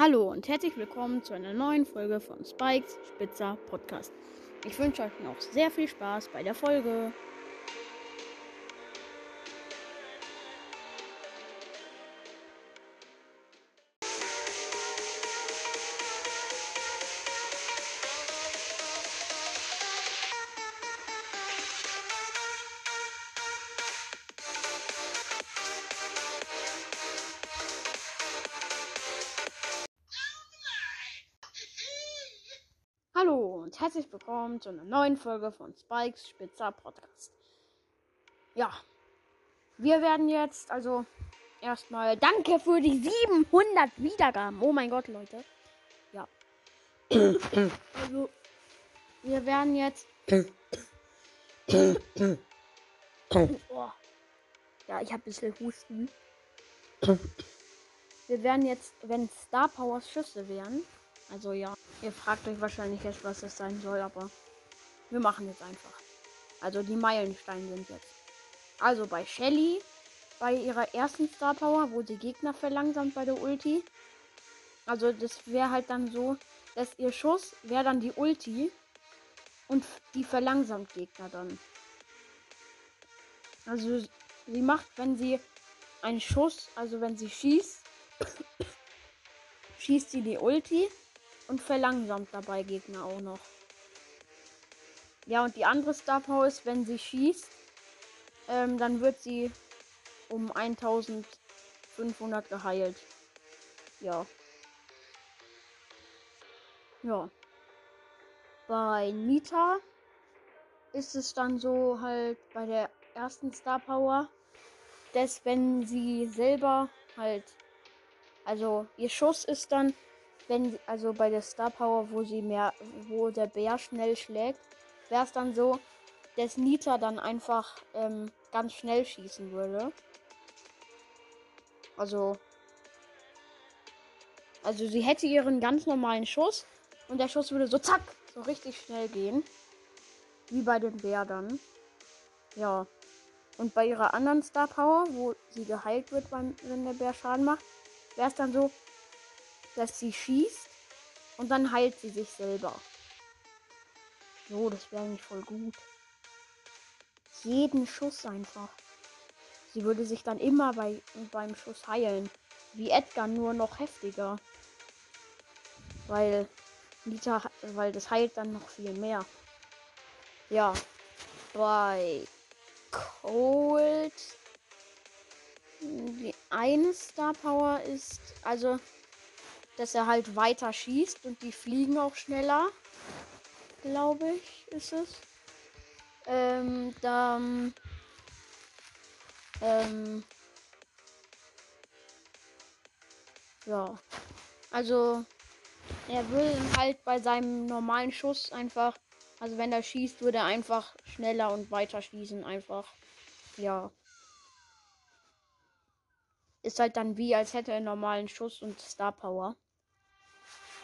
Hallo und herzlich willkommen zu einer neuen Folge von Spikes Spitzer Podcast. Ich wünsche euch noch sehr viel Spaß bei der Folge. Hallo und herzlich willkommen zu einer neuen Folge von Spikes Spitzer Podcast. Ja, wir werden jetzt also erstmal danke für die 700 Wiedergaben. Oh mein Gott, Leute. Ja. also, wir werden jetzt. oh. Ja, ich habe ein bisschen Husten. Wir werden jetzt, wenn Star Powers Schüsse wären, also ja, ihr fragt euch wahrscheinlich jetzt, was das sein soll, aber wir machen jetzt einfach. Also die Meilensteine sind jetzt. Also bei Shelly, bei ihrer ersten Star Power, wo sie Gegner verlangsamt bei der Ulti. Also das wäre halt dann so, dass ihr Schuss wäre dann die Ulti und die verlangsamt Gegner dann. Also sie macht, wenn sie einen Schuss, also wenn sie schießt, schießt sie die Ulti und verlangsamt dabei Gegner auch noch. Ja, und die andere Star Power ist, wenn sie schießt, ähm, dann wird sie um 1500 geheilt. Ja. Ja. Bei Nita ist es dann so halt bei der ersten Star Power, dass wenn sie selber halt, also ihr Schuss ist dann, wenn also bei der Star Power, wo sie mehr, wo der Bär schnell schlägt, wäre es dann so, dass Nita dann einfach ähm, ganz schnell schießen würde. Also, also sie hätte ihren ganz normalen Schuss und der Schuss würde so zack, so richtig schnell gehen. Wie bei den Bär dann. Ja. Und bei ihrer anderen Star Power, wo sie geheilt wird, wenn der Bär Schaden macht, wäre es dann so, dass sie schießt und dann heilt sie sich selber. So, das wäre eigentlich voll gut. Jeden Schuss einfach. Sie würde sich dann immer bei, beim Schuss heilen. Wie Edgar, nur noch heftiger. Weil Nita, weil das heilt dann noch viel mehr. Ja. Bei Cold. Die eine Star Power ist, also dass er halt weiter schießt und die fliegen auch schneller. Glaube ich, ist es. Ähm, dann. Ähm. Ja. Also, er will halt bei seinem normalen Schuss einfach. Also, wenn er schießt, würde er einfach schneller und weiter schießen. Einfach. Ja. Ist halt dann wie, als hätte er einen normalen Schuss und Star Power.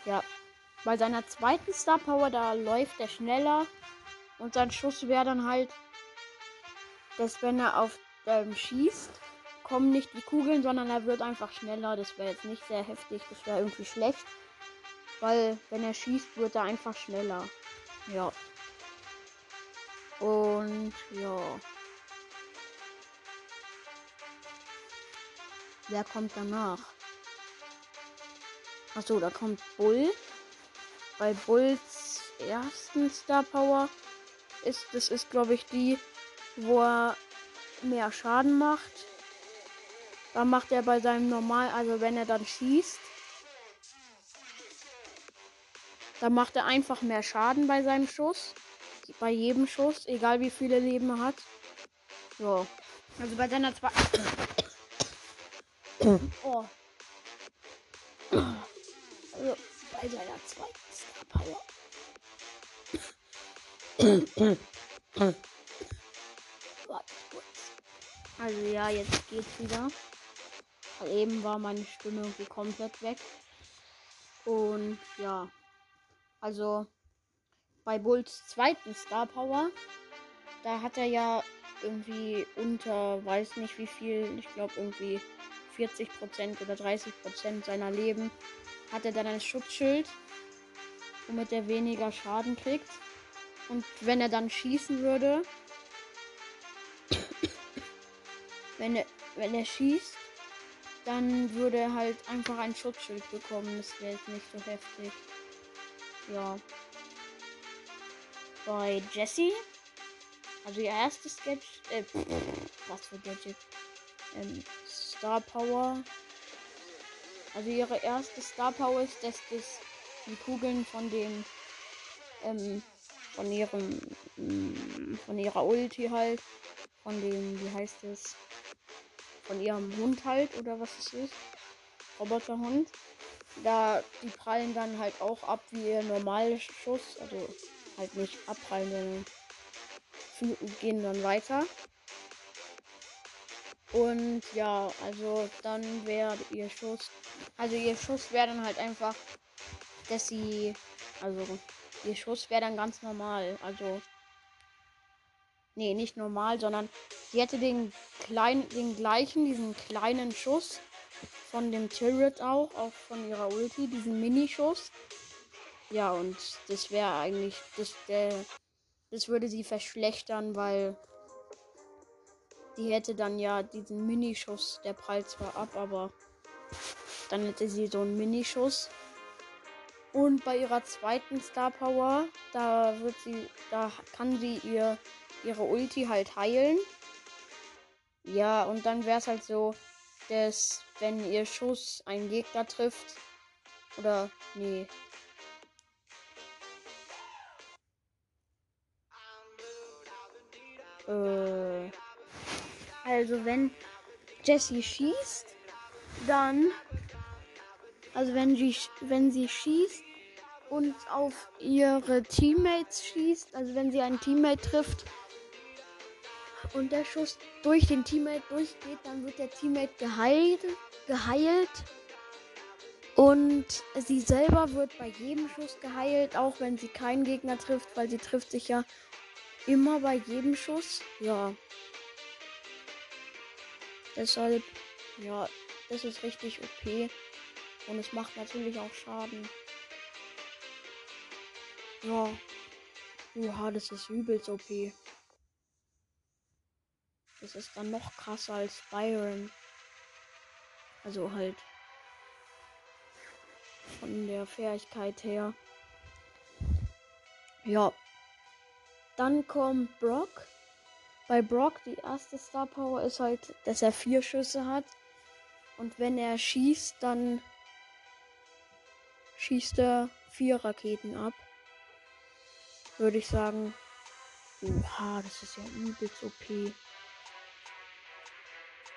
Ja. Bei seiner zweiten Star Power, da läuft er schneller. Und sein Schuss wäre dann halt, dass wenn er auf ähm, schießt, kommen nicht die Kugeln, sondern er wird einfach schneller. Das wäre jetzt nicht sehr heftig, das wäre irgendwie schlecht. Weil wenn er schießt, wird er einfach schneller. Ja. Und ja. Wer kommt danach? Achso, da kommt Bull. Bei Bulls ersten Star Power ist, das ist glaube ich die, wo er mehr Schaden macht. Da macht er bei seinem normal, also wenn er dann schießt, dann macht er einfach mehr Schaden bei seinem Schuss. Bei jedem Schuss, egal wie viele Leben er hat. So. Also bei seiner zwei. oh bei seiner zweiten Star Power. Also ja, jetzt geht's wieder. Weil eben war meine Stimme irgendwie komplett weg. Und ja. Also bei Bulls zweiten Star Power, da hat er ja irgendwie unter, weiß nicht wie viel, ich glaube irgendwie 40% oder 30% seiner Leben hat er dann ein Schutzschild, womit er weniger Schaden kriegt. Und wenn er dann schießen würde, wenn er, wenn er schießt, dann würde er halt einfach ein Schutzschild bekommen. Das wäre jetzt nicht so heftig. Ja. Bei Jessie, also ihr erstes Gadget, äh, was für Gadget? Ähm, Star Power. Also ihre erste Star Power ist, dass das die Kugeln von dem, ähm, von ihrem, mm, von ihrer Ulti halt, von dem, wie heißt es, von ihrem Hund halt oder was es ist, Roboterhund. Da die prallen dann halt auch ab wie ihr normaler Schuss, also halt nicht abprallen, sondern gehen dann weiter. Und ja, also dann wäre ihr Schuss, also ihr Schuss wäre dann halt einfach, dass sie, also ihr Schuss wäre dann ganz normal, also nee, nicht normal, sondern sie hätte den kleinen, den gleichen, diesen kleinen Schuss von dem Turret auch, auch von ihrer Ulti, diesen Minischuss. Ja, und das wäre eigentlich, das, der, das würde sie verschlechtern, weil die hätte dann ja diesen Minischuss, der prallt zwar ab, aber dann hätte sie so einen Minischuss. Und bei ihrer zweiten Star Power, da wird sie, da kann sie ihr ihre Ulti halt heilen. Ja, und dann wäre es halt so, dass wenn ihr Schuss einen Gegner trifft, oder nee. Äh, also wenn Jessie schießt, dann, also wenn sie, wenn sie schießt und auf ihre Teammates schießt, also wenn sie einen Teammate trifft, und der Schuss durch den Teammate durchgeht, dann wird der Teammate geheilt, geheilt. Und sie selber wird bei jedem Schuss geheilt, auch wenn sie keinen Gegner trifft, weil sie trifft sich ja immer bei jedem Schuss. Ja. Deshalb, ja, das ist richtig OP. Und es macht natürlich auch Schaden. Ja. Oha, das ist übelst OP. Das ist dann noch krasser als Byron. Also halt von der Fähigkeit her. Ja. Dann kommt Brock. Bei Brock die erste Star Power ist halt, dass er vier Schüsse hat. Und wenn er schießt, dann schießt er vier Raketen ab. Würde ich sagen. Oha, das ist ja übelst OP.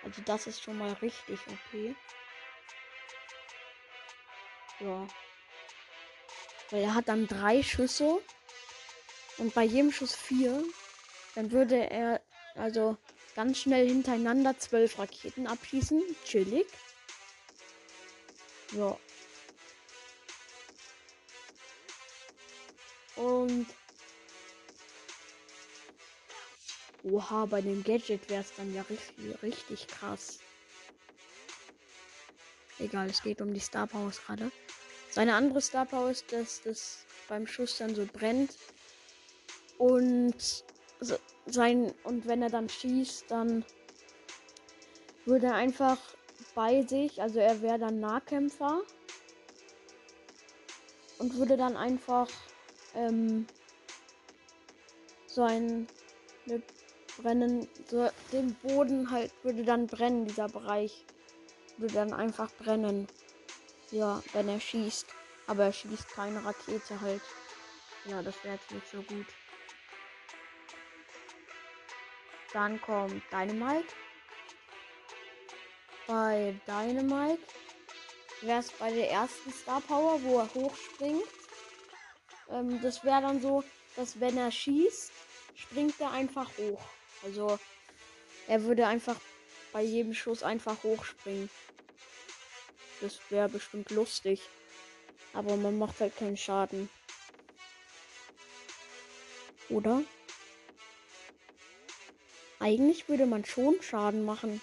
Also das ist schon mal richtig okay. Ja. Weil er hat dann drei Schüsse und bei jedem Schuss vier. Dann würde er also ganz schnell hintereinander zwölf Raketen abschießen. Chillig. Ja. Und Oha, bei dem Gadget wäre es dann ja richtig, richtig krass. Egal, es geht um die Star Powers gerade. Seine andere Star Power ist, dass das beim Schuss dann so brennt. Und sein und wenn er dann schießt, dann würde er einfach bei sich, also er wäre dann Nahkämpfer und würde dann einfach ähm, so ein eine brennen. So, den Boden halt würde dann brennen, dieser Bereich. Würde dann einfach brennen. Ja, wenn er schießt. Aber er schießt keine Rakete halt. Ja, das wäre jetzt nicht so gut. Dann kommt Dynamite. Bei Dynamite wäre es bei der ersten Star Power, wo er hochspringt. Ähm, das wäre dann so, dass wenn er schießt, springt er einfach hoch. Also er würde einfach bei jedem Schuss einfach hochspringen. Das wäre bestimmt lustig. Aber man macht halt keinen Schaden. Oder? Eigentlich würde man schon Schaden machen.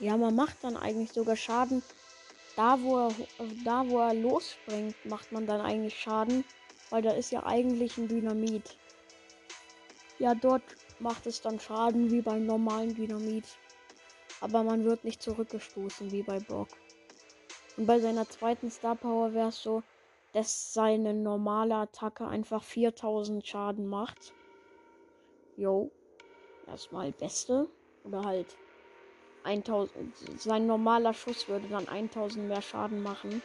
Ja, man macht dann eigentlich sogar Schaden. Da wo, er, da, wo er losspringt, macht man dann eigentlich Schaden. Weil da ist ja eigentlich ein Dynamit. Ja, dort macht es dann Schaden wie beim normalen Dynamit. Aber man wird nicht zurückgestoßen wie bei Brock. Und bei seiner zweiten Star Power wäre es so, dass seine normale Attacke einfach 4000 Schaden macht. Jo. Erstmal beste. Oder halt 1000. Sein normaler Schuss würde dann 1000 mehr Schaden machen.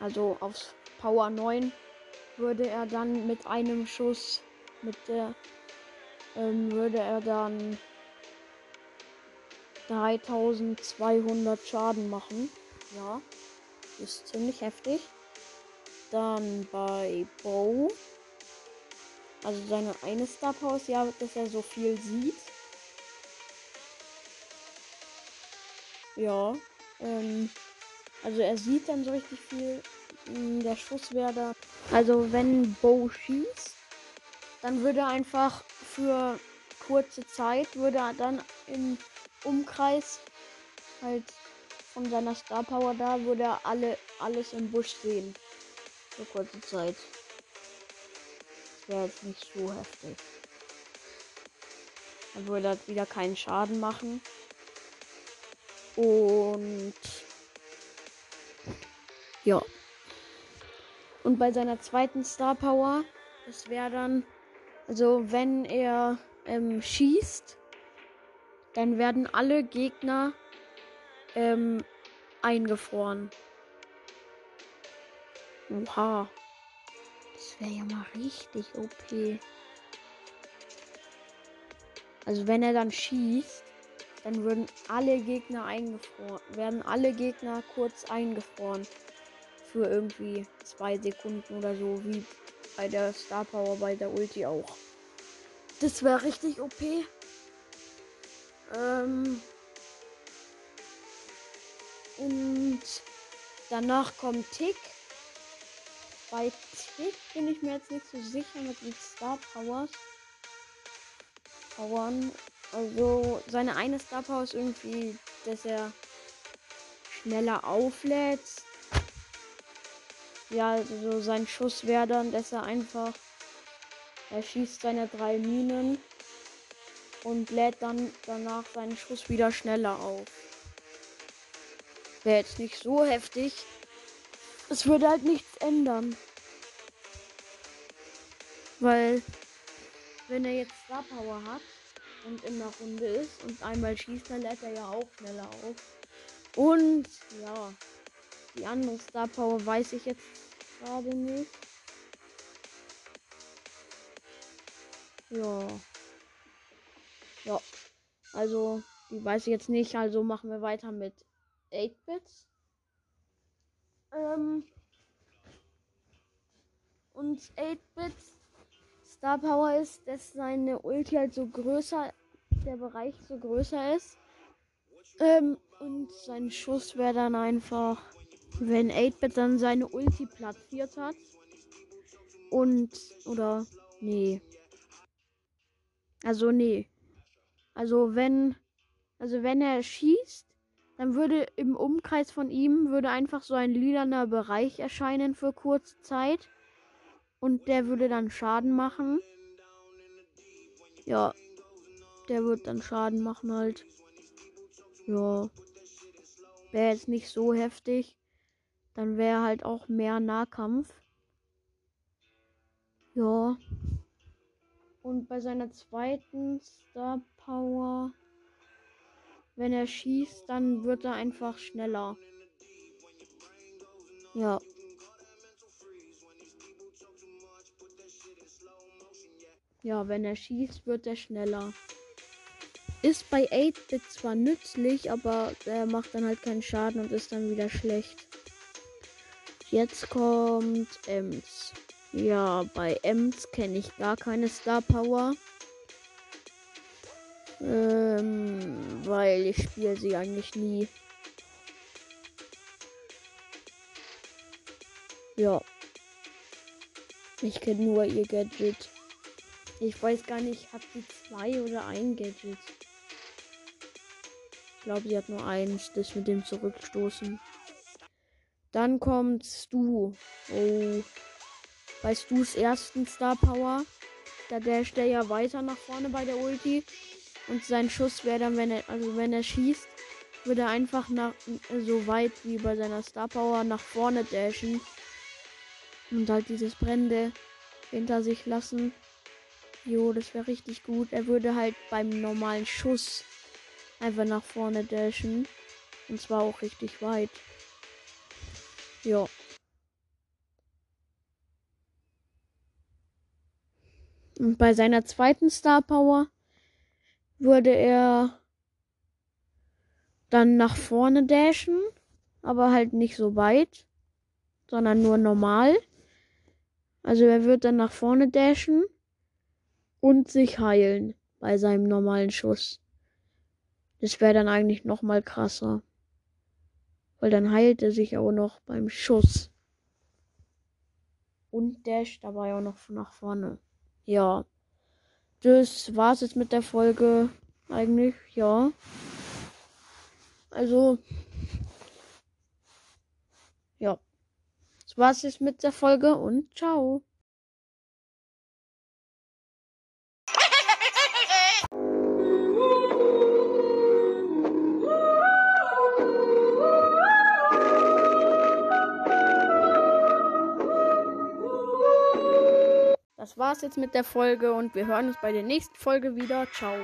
Also auf Power 9 würde er dann mit einem Schuss mit der ähm, würde er dann 3200 Schaden machen. Ja, ist ziemlich heftig. Dann bei Bow. Also seine eine Star Power ja, dass er so viel sieht. Ja. Ähm, also er sieht dann so richtig viel. Hm, der Schuss wäre da. Also wenn Bow schießt, dann würde er einfach für kurze Zeit, würde er dann im Umkreis halt von seiner Star Power da, würde er alle, alles im Busch sehen. Für kurze Zeit. Das wäre jetzt nicht so heftig. Dann würde er wieder keinen Schaden machen. Und ja. Und bei seiner zweiten Star Power, das wäre dann, also wenn er ähm, schießt, dann werden alle Gegner ähm, eingefroren. Oha. Das wäre ja mal richtig OP. Also wenn er dann schießt, dann würden alle Gegner eingefroren, werden alle Gegner kurz eingefroren. Für irgendwie zwei Sekunden oder so, wie bei der Star Power bei der Ulti auch. Das wäre richtig OP. Ähm und danach kommt Tick. Bei Tick bin ich mir jetzt nicht so sicher mit den Star Powers. Powern. Also seine eine Star Power ist irgendwie, dass er schneller auflädt. Ja, also sein Schuss wäre dann, dass er einfach er schießt seine drei Minen und lädt dann danach seinen Schuss wieder schneller auf. Wäre jetzt nicht so heftig. Es würde halt nichts ändern. Weil, wenn er jetzt Star Power hat und in der Runde ist und einmal schießt, dann lädt er ja auch schneller auf. Und ja, die andere Star Power weiß ich jetzt gerade nicht. Ja. Ja. Also, die weiß ich jetzt nicht. Also machen wir weiter mit 8-Bits. Ähm. Und 8-Bits Star Power ist, dass seine Ulti halt so größer, der Bereich so größer ist. Ähm, und sein Schuss wäre dann einfach, wenn 8-Bit dann seine Ulti platziert hat. Und, oder, nee. Also, nee. Also, wenn, also wenn er schießt, dann würde im Umkreis von ihm würde einfach so ein lilaner Bereich erscheinen für kurze Zeit. Und der würde dann Schaden machen. Ja. Der wird dann Schaden machen halt. Ja. Wäre jetzt nicht so heftig. Dann wäre halt auch mehr Nahkampf. Ja. Und bei seiner zweiten Star Power wenn er schießt, dann wird er einfach schneller. Ja. Ja, wenn er schießt, wird er schneller. Ist bei 8-Bit zwar nützlich, aber er macht dann halt keinen Schaden und ist dann wieder schlecht. Jetzt kommt Ems. Ja, bei Ems kenne ich gar keine Star Power. Ähm, weil ich spiele sie eigentlich nie. Ja. Ich kenne nur ihr Gadget. Ich weiß gar nicht, hat sie zwei oder ein Gadget? Ich glaube, sie hat nur eins, das mit dem Zurückstoßen. Dann kommt Stu. Oh. Bei Stu's ersten Star Power. Da dasht er ja weiter nach vorne bei der Ulti. Und sein Schuss wäre dann, wenn er, also wenn er schießt, würde er einfach nach, so weit wie bei seiner Star Power nach vorne dashen. Und halt dieses Brände hinter sich lassen. Jo, das wäre richtig gut. Er würde halt beim normalen Schuss einfach nach vorne dashen. Und zwar auch richtig weit. Jo. Und bei seiner zweiten Star Power würde er dann nach vorne dashen, aber halt nicht so weit, sondern nur normal. Also er wird dann nach vorne dashen und sich heilen bei seinem normalen Schuss. Das wäre dann eigentlich noch mal krasser. Weil dann heilt er sich auch noch beim Schuss. Und dasht dabei auch noch nach vorne ja. Das war's jetzt mit der Folge. Eigentlich, ja. Also. Ja. Das war's jetzt mit der Folge und ciao. Das war's jetzt mit der Folge und wir hören uns bei der nächsten Folge wieder. Ciao.